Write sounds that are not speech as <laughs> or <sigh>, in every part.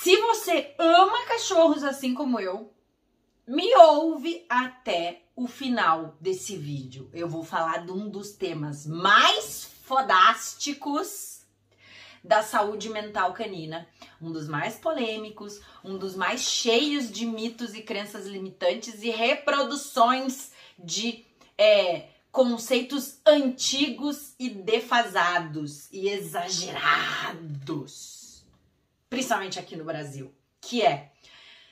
Se você ama cachorros assim como eu, me ouve até o final desse vídeo. Eu vou falar de um dos temas mais fodásticos da saúde mental canina, um dos mais polêmicos, um dos mais cheios de mitos e crenças limitantes e reproduções de é, conceitos antigos e defasados e exagerados, principalmente aqui no Brasil, que é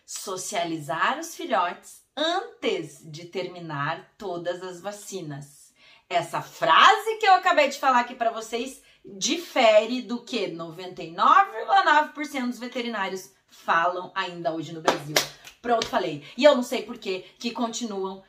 socializar os filhotes antes de terminar todas as vacinas. Essa frase que eu acabei de falar aqui para vocês difere do que 99,9% dos veterinários falam ainda hoje no Brasil. Pronto, falei. E eu não sei por que que continuam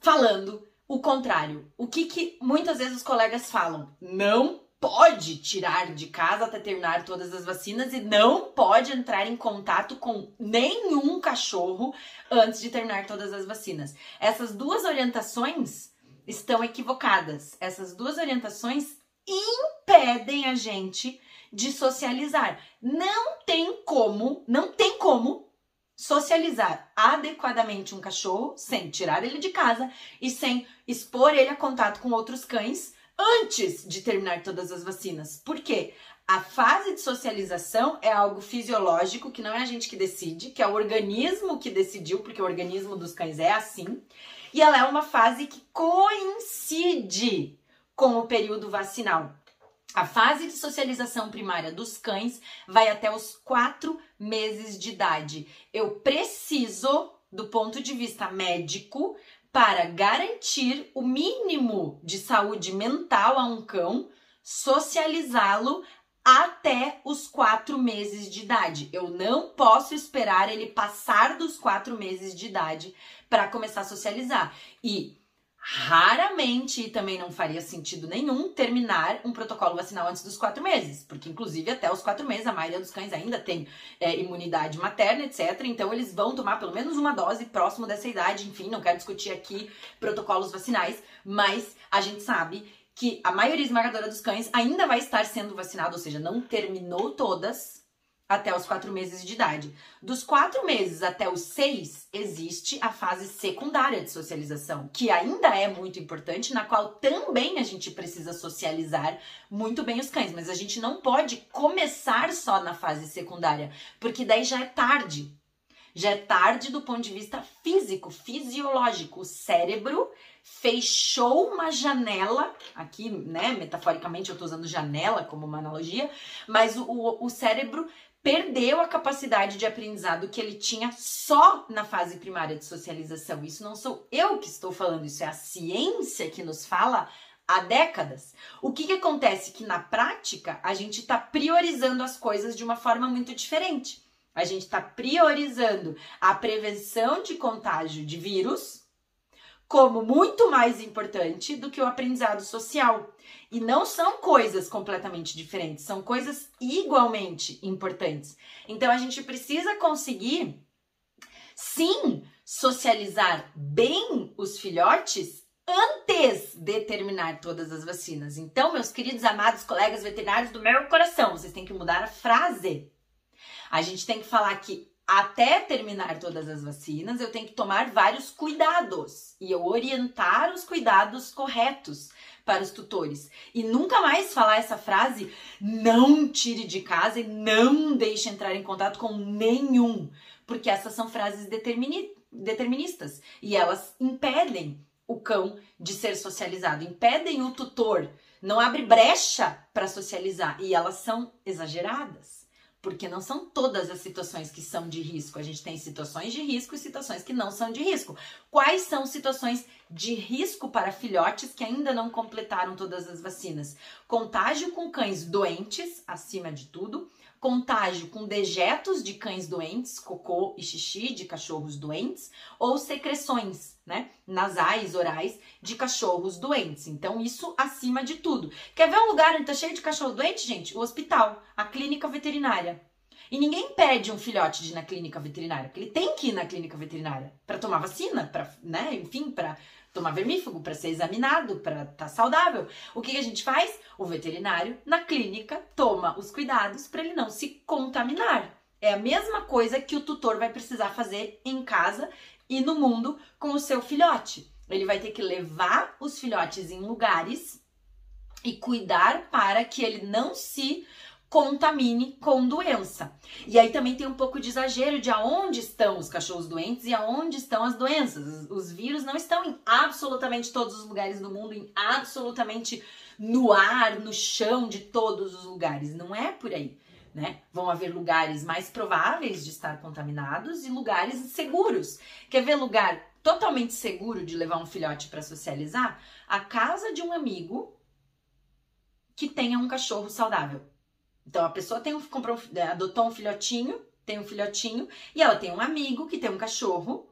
falando o contrário. O que, que muitas vezes os colegas falam? Não pode tirar de casa até terminar todas as vacinas e não pode entrar em contato com nenhum cachorro antes de terminar todas as vacinas. Essas duas orientações estão equivocadas. Essas duas orientações impedem a gente de socializar. Não tem como, não tem como socializar adequadamente um cachorro sem tirar ele de casa e sem expor ele a contato com outros cães antes de terminar todas as vacinas. Por quê? A fase de socialização é algo fisiológico que não é a gente que decide, que é o organismo que decidiu, porque o organismo dos cães é assim. E ela é uma fase que coincide com o período vacinal. A fase de socialização primária dos cães vai até os quatro meses de idade. Eu preciso, do ponto de vista médico, para garantir o mínimo de saúde mental a um cão, socializá-lo até os quatro meses de idade. Eu não posso esperar ele passar dos quatro meses de idade para começar a socializar. E raramente e também não faria sentido nenhum terminar um protocolo vacinal antes dos quatro meses, porque inclusive até os quatro meses a maioria dos cães ainda tem é, imunidade materna, etc. Então eles vão tomar pelo menos uma dose próximo dessa idade. Enfim, não quero discutir aqui protocolos vacinais, mas a gente sabe que a maioria esmagadora dos cães ainda vai estar sendo vacinado, ou seja, não terminou todas até os quatro meses de idade. Dos quatro meses até os seis, existe a fase secundária de socialização, que ainda é muito importante, na qual também a gente precisa socializar muito bem os cães, mas a gente não pode começar só na fase secundária, porque daí já é tarde. Já é tarde do ponto de vista físico, fisiológico. O cérebro fechou uma janela, aqui, né, metaforicamente eu tô usando janela como uma analogia, mas o, o, o cérebro perdeu a capacidade de aprendizado que ele tinha só na fase primária de socialização. Isso não sou eu que estou falando, isso é a ciência que nos fala há décadas. O que, que acontece? Que na prática a gente está priorizando as coisas de uma forma muito diferente. A gente está priorizando a prevenção de contágio de vírus como muito mais importante do que o aprendizado social. E não são coisas completamente diferentes, são coisas igualmente importantes. Então a gente precisa conseguir, sim, socializar bem os filhotes antes de terminar todas as vacinas. Então, meus queridos amados colegas veterinários do meu coração, vocês têm que mudar a frase. A gente tem que falar que até terminar todas as vacinas, eu tenho que tomar vários cuidados e eu orientar os cuidados corretos para os tutores. E nunca mais falar essa frase: não tire de casa e não deixe entrar em contato com nenhum, porque essas são frases determini deterministas e elas impedem o cão de ser socializado, impedem o tutor, não abre brecha para socializar e elas são exageradas porque não são todas as situações que são de risco. A gente tem situações de risco e situações que não são de risco. Quais são situações de risco para filhotes que ainda não completaram todas as vacinas? Contágio com cães doentes, acima de tudo, contágio com dejetos de cães doentes, cocô e xixi de cachorros doentes, ou secreções, né, nasais, orais de cachorros doentes. Então, isso acima de tudo. Quer ver um lugar onde tá cheio de cachorro doente, gente? O hospital, a clínica veterinária. E ninguém pede um filhote de ir na clínica veterinária, porque ele tem que ir na clínica veterinária para tomar vacina, para, né, enfim, para tomar vermífugo, para ser examinado, para estar tá saudável. O que, que a gente faz? O veterinário na clínica toma os cuidados para ele não se contaminar. É a mesma coisa que o tutor vai precisar fazer em casa e no mundo com o seu filhote. Ele vai ter que levar os filhotes em lugares e cuidar para que ele não se contamine com doença. E aí também tem um pouco de exagero de aonde estão os cachorros doentes e aonde estão as doenças. Os vírus não estão em absolutamente todos os lugares do mundo, em absolutamente no ar, no chão de todos os lugares. Não é por aí. Né? Vão haver lugares mais prováveis de estar contaminados e lugares seguros. Quer ver lugar totalmente seguro de levar um filhote para socializar? A casa de um amigo que tenha um cachorro saudável. Então a pessoa tem um, comprou um, é, adotou um filhotinho, tem um filhotinho, e ela tem um amigo que tem um cachorro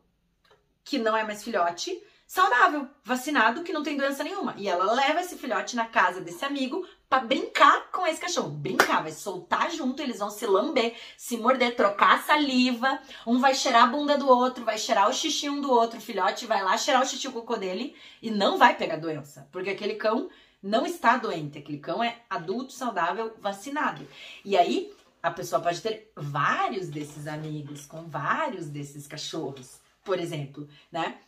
que não é mais filhote, saudável, vacinado, que não tem doença nenhuma. E ela leva esse filhote na casa desse amigo para brincar com esse cachorro. Brincar, vai soltar junto, eles vão se lamber, se morder, trocar saliva. Um vai cheirar a bunda do outro, vai cheirar o xixi um do outro. O filhote vai lá cheirar o xixi o cocô dele e não vai pegar doença, porque aquele cão não está doente, aquele cão é adulto, saudável, vacinado. E aí a pessoa pode ter vários desses amigos, com vários desses cachorros, por exemplo, né?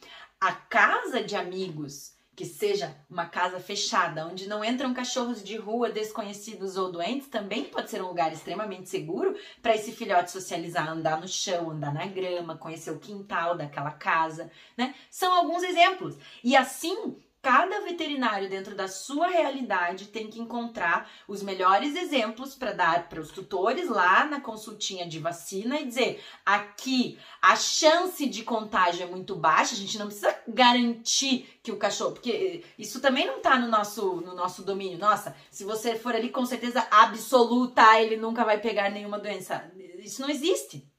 A casa de amigos que seja uma casa fechada, onde não entram cachorros de rua desconhecidos ou doentes, também pode ser um lugar extremamente seguro para esse filhote socializar, andar no chão, andar na grama, conhecer o quintal daquela casa, né? São alguns exemplos. E assim, cada veterinário dentro da sua realidade tem que encontrar os melhores exemplos para dar para os tutores lá na consultinha de vacina e dizer: aqui a chance de contágio é muito baixa, a gente não precisa garantir que o cachorro, porque isso também não está no nosso no nosso domínio. Nossa, se você for ali com certeza absoluta, ele nunca vai pegar nenhuma doença. Isso não existe.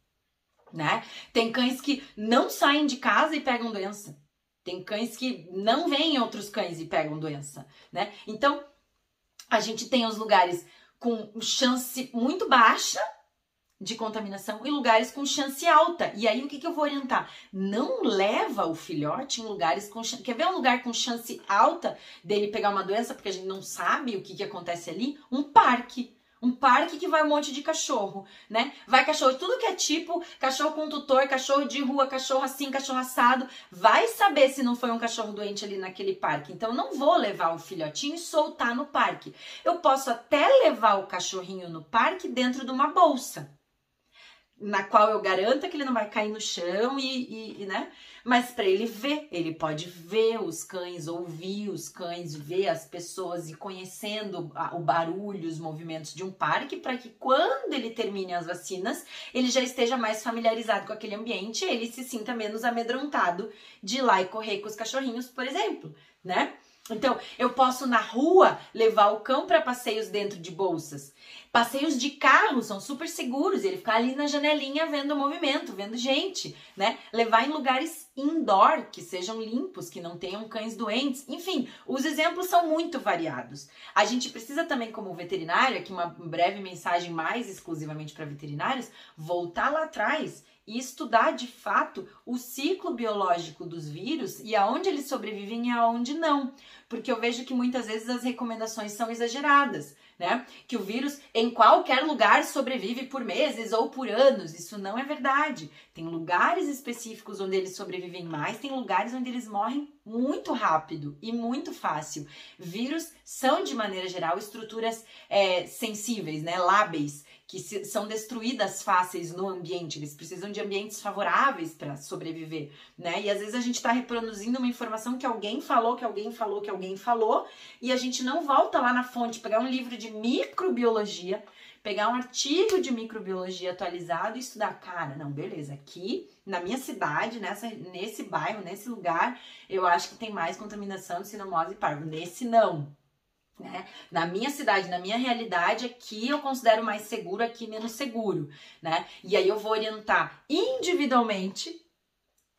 Né? Tem cães que não saem de casa e pegam doença. Tem cães que não veem outros cães e pegam doença, né? Então, a gente tem os lugares com chance muito baixa de contaminação e lugares com chance alta. E aí o que, que eu vou orientar? Não leva o filhote em lugares com chance. Quer ver um lugar com chance alta dele pegar uma doença porque a gente não sabe o que, que acontece ali? Um parque. Um parque que vai um monte de cachorro, né? Vai cachorro, tudo que é tipo, cachorro com tutor, cachorro de rua, cachorro assim, cachorro assado. Vai saber se não foi um cachorro doente ali naquele parque. Então, não vou levar o filhotinho e soltar no parque. Eu posso até levar o cachorrinho no parque dentro de uma bolsa na qual eu garanta que ele não vai cair no chão e, e, e né? Mas para ele ver, ele pode ver os cães, ouvir os cães, ver as pessoas e conhecendo o barulho, os movimentos de um parque, para que quando ele termine as vacinas, ele já esteja mais familiarizado com aquele ambiente, ele se sinta menos amedrontado de ir lá e correr com os cachorrinhos, por exemplo, né? Então, eu posso na rua levar o cão para passeios dentro de bolsas. Passeios de carro são super seguros, ele ficar ali na janelinha vendo o movimento, vendo gente, né? Levar em lugares indoor que sejam limpos, que não tenham cães doentes. Enfim, os exemplos são muito variados. A gente precisa também, como veterinário, aqui uma breve mensagem mais exclusivamente para veterinários, voltar lá atrás e estudar de fato o ciclo biológico dos vírus e aonde eles sobrevivem e aonde não. Porque eu vejo que muitas vezes as recomendações são exageradas, né? Que o vírus em qualquer lugar sobrevive por meses ou por anos. Isso não é verdade. Tem lugares específicos onde eles sobrevivem mais, tem lugares onde eles morrem muito rápido e muito fácil. Vírus são, de maneira geral, estruturas é, sensíveis, né? Lábeis que se, são destruídas fáceis no ambiente, eles precisam de ambientes favoráveis para sobreviver, né? E às vezes a gente está reproduzindo uma informação que alguém falou, que alguém falou, que alguém falou, e a gente não volta lá na fonte, pegar um livro de microbiologia, pegar um artigo de microbiologia atualizado e estudar. Cara, não, beleza, aqui na minha cidade, nessa, nesse bairro, nesse lugar, eu acho que tem mais contaminação de sinomose parvo. Nesse não. Né? Na minha cidade, na minha realidade, aqui eu considero mais seguro, aqui menos seguro, né? E aí eu vou orientar individualmente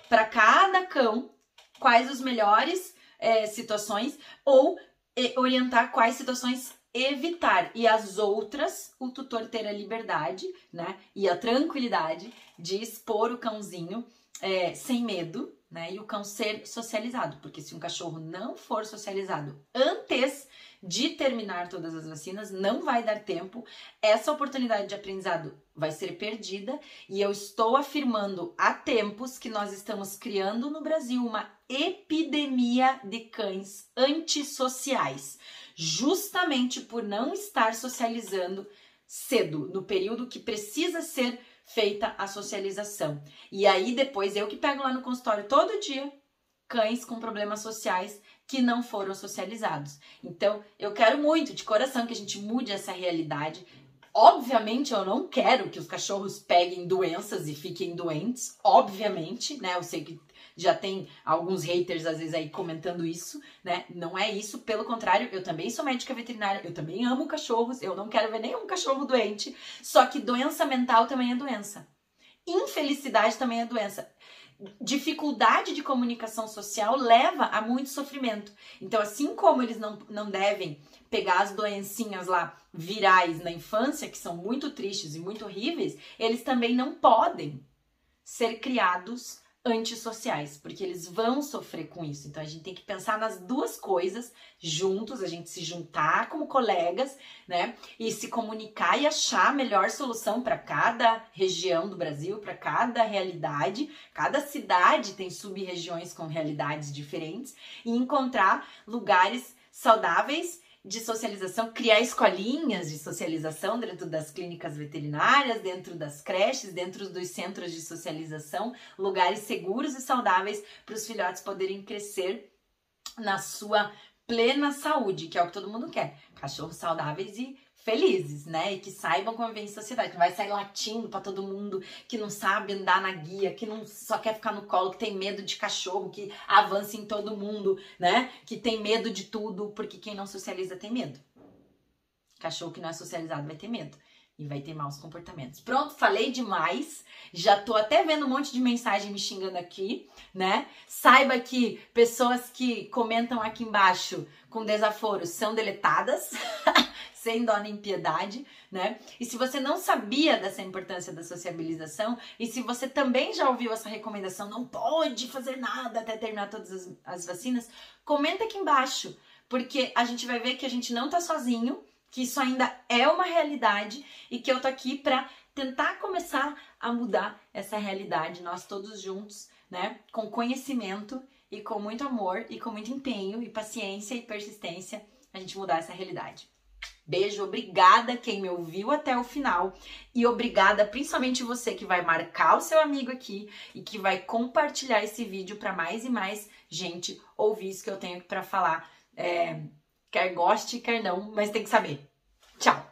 para cada cão quais os melhores é, situações ou é, orientar quais situações evitar e as outras o tutor ter a liberdade, né, e a tranquilidade de expor o cãozinho é, sem medo, né, e o cão ser socializado, porque se um cachorro não for socializado antes de terminar todas as vacinas, não vai dar tempo, essa oportunidade de aprendizado vai ser perdida e eu estou afirmando há tempos que nós estamos criando no Brasil uma epidemia de cães antissociais justamente por não estar socializando cedo, no período que precisa ser feita a socialização. E aí depois eu que pego lá no consultório todo dia cães com problemas sociais que não foram socializados. Então, eu quero muito de coração que a gente mude essa realidade. Obviamente, eu não quero que os cachorros peguem doenças e fiquem doentes, obviamente, né? Eu sei que já tem alguns haters às vezes aí comentando isso, né? Não é isso, pelo contrário, eu também sou médica veterinária, eu também amo cachorros, eu não quero ver nenhum cachorro doente, só que doença mental também é doença. Infelicidade também é doença dificuldade de comunicação social leva a muito sofrimento. Então, assim como eles não, não devem pegar as doencinhas lá virais na infância, que são muito tristes e muito horríveis, eles também não podem ser criados antissociais, porque eles vão sofrer com isso. Então a gente tem que pensar nas duas coisas juntos, a gente se juntar como colegas, né? E se comunicar e achar a melhor solução para cada região do Brasil, para cada realidade. Cada cidade tem sub-regiões com realidades diferentes e encontrar lugares saudáveis de socialização, criar escolinhas de socialização dentro das clínicas veterinárias, dentro das creches, dentro dos centros de socialização, lugares seguros e saudáveis para os filhotes poderem crescer na sua plena saúde, que é o que todo mundo quer. Cachorros saudáveis e felizes, né? E que saibam conviver em sociedade, não vai sair latindo para todo mundo, que não sabe andar na guia, que não só quer ficar no colo, que tem medo de cachorro, que avança em todo mundo, né? Que tem medo de tudo, porque quem não socializa tem medo. Cachorro que não é socializado vai ter medo e vai ter maus comportamentos. Pronto, falei demais. Já tô até vendo um monte de mensagem me xingando aqui, né? Saiba que pessoas que comentam aqui embaixo com desaforo são deletadas. <laughs> sem dó nem piedade, né? E se você não sabia dessa importância da sociabilização, e se você também já ouviu essa recomendação, não pode fazer nada até terminar todas as, as vacinas, comenta aqui embaixo, porque a gente vai ver que a gente não tá sozinho, que isso ainda é uma realidade e que eu tô aqui para tentar começar a mudar essa realidade, nós todos juntos, né? Com conhecimento e com muito amor e com muito empenho e paciência e persistência, a gente mudar essa realidade. Beijo, obrigada quem me ouviu até o final e obrigada principalmente você que vai marcar o seu amigo aqui e que vai compartilhar esse vídeo para mais e mais gente ouvir isso que eu tenho para falar. É, quer goste, quer não, mas tem que saber. Tchau!